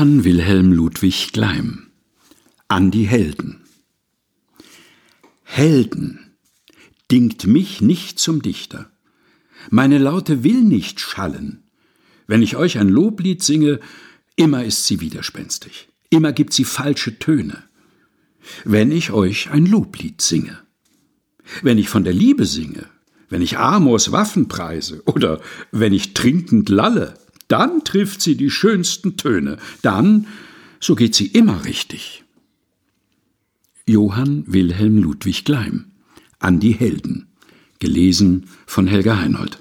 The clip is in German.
Johann Wilhelm Ludwig Gleim. An die Helden. Helden. Dingt mich nicht zum Dichter. Meine Laute will nicht schallen. Wenn ich euch ein Loblied singe, immer ist sie widerspenstig, immer gibt sie falsche Töne. Wenn ich euch ein Loblied singe, wenn ich von der Liebe singe, wenn ich Amors Waffen preise. Oder wenn ich trinkend lalle, dann trifft sie die schönsten Töne, dann, so geht sie immer richtig. Johann Wilhelm Ludwig Gleim An die Helden, gelesen von Helga Heinold.